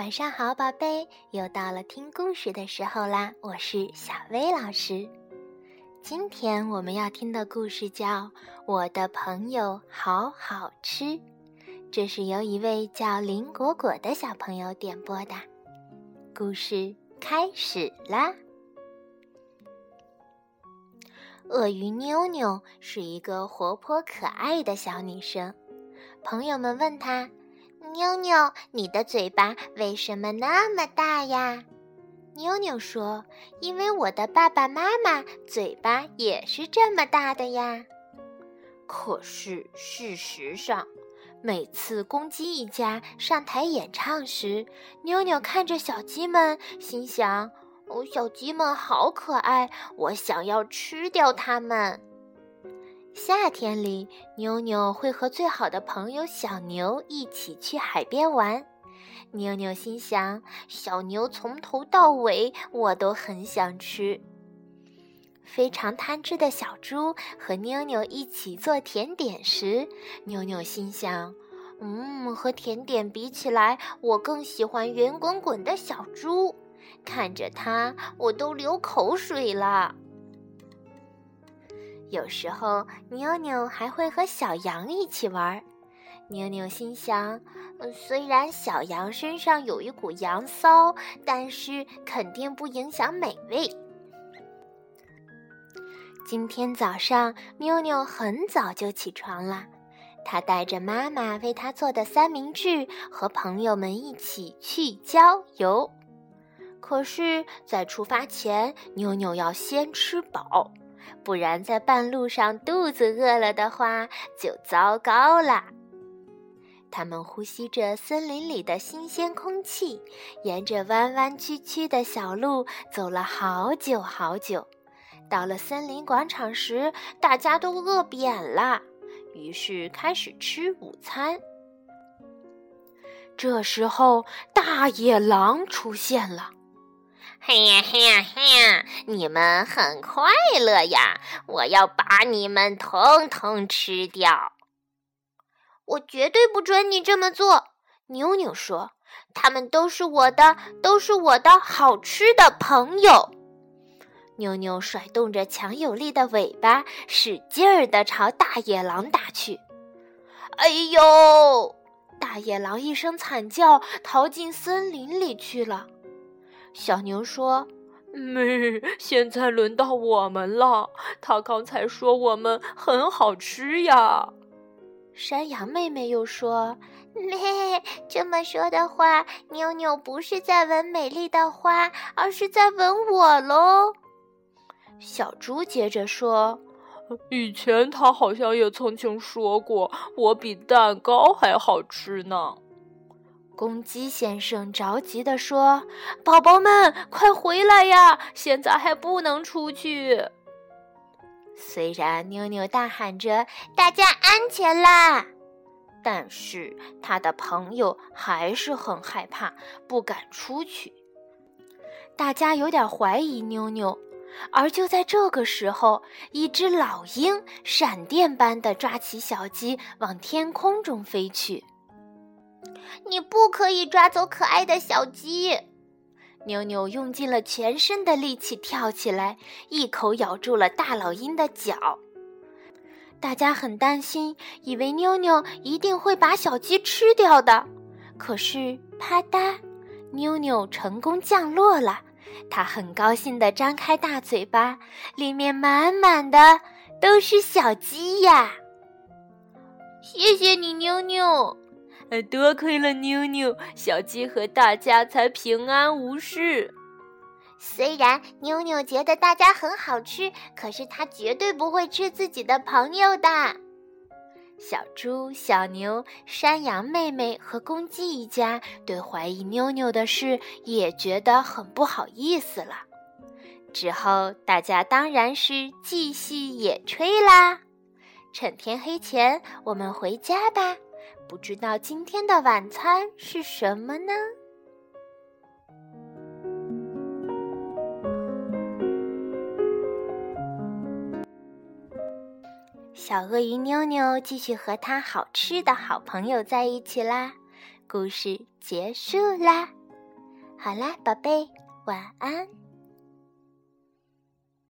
晚上好，宝贝，又到了听故事的时候啦！我是小薇老师。今天我们要听的故事叫《我的朋友好好吃》，这是由一位叫林果果的小朋友点播的。故事开始啦！鳄鱼妞妞是一个活泼可爱的小女生，朋友们问她。妞妞，你的嘴巴为什么那么大呀？妞妞说：“因为我的爸爸妈妈嘴巴也是这么大的呀。”可是事实上，每次公鸡一家上台演唱时，妞妞看着小鸡们，心想：“哦，小鸡们好可爱，我想要吃掉它们。”夏天里，妞妞会和最好的朋友小牛一起去海边玩。妞妞心想：小牛从头到尾我都很想吃。非常贪吃的小猪和妞妞一起做甜点时，妞妞心想：嗯，和甜点比起来，我更喜欢圆滚滚的小猪。看着它，我都流口水了。有时候，妞妞还会和小羊一起玩。妞妞心想：虽然小羊身上有一股羊骚，但是肯定不影响美味。今天早上，妞妞很早就起床了，她带着妈妈为她做的三明治，和朋友们一起去郊游。可是，在出发前，妞妞要先吃饱。不然，在半路上肚子饿了的话，就糟糕了。他们呼吸着森林里的新鲜空气，沿着弯弯曲曲的小路走了好久好久。到了森林广场时，大家都饿扁了，于是开始吃午餐。这时候，大野狼出现了。嘿呀嘿呀嘿呀！你们很快乐呀！我要把你们统统吃掉！我绝对不准你这么做！妞妞说：“他们都是我的，都是我的好吃的朋友。”妞妞甩动着强有力的尾巴，使劲儿地朝大野狼打去。哎呦！大野狼一声惨叫，逃进森林里去了。小牛说：“没，现在轮到我们了。他刚才说我们很好吃呀。”山羊妹妹又说：“咩，这么说的话，妞妞不是在闻美丽的花，而是在闻我喽。”小猪接着说：“以前他好像也曾经说过，我比蛋糕还好吃呢。”公鸡先生着急地说：“宝宝们，快回来呀！现在还不能出去。”虽然妞妞大喊着“大家安全啦”，但是他的朋友还是很害怕，不敢出去。大家有点怀疑妞妞，而就在这个时候，一只老鹰闪电般的抓起小鸡，往天空中飞去。你不可以抓走可爱的小鸡！妞妞用尽了全身的力气跳起来，一口咬住了大老鹰的脚。大家很担心，以为妞妞一定会把小鸡吃掉的。可是，啪嗒，妞妞成功降落了。她很高兴地张开大嘴巴，里面满满的都是小鸡呀！谢谢你，妞妞。多亏了妞妞，小鸡和大家才平安无事。虽然妞妞觉得大家很好吃，可是她绝对不会吃自己的朋友的。小猪、小牛、山羊妹妹和公鸡一家对怀疑妞妞的事也觉得很不好意思了。之后，大家当然是继续野炊啦。趁天黑前，我们回家吧。不知道今天的晚餐是什么呢？小鳄鱼妞妞继续和它好吃的好朋友在一起啦。故事结束啦。好啦，宝贝，晚安。